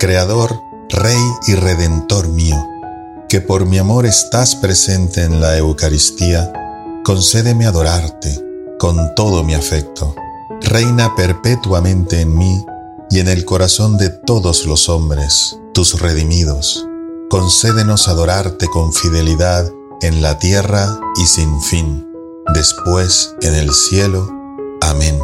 Creador, Rey y Redentor mío, que por mi amor estás presente en la Eucaristía, concédeme adorarte con todo mi afecto. Reina perpetuamente en mí y en el corazón de todos los hombres, tus redimidos. Concédenos adorarte con fidelidad en la tierra y sin fin, después en el cielo. Amén.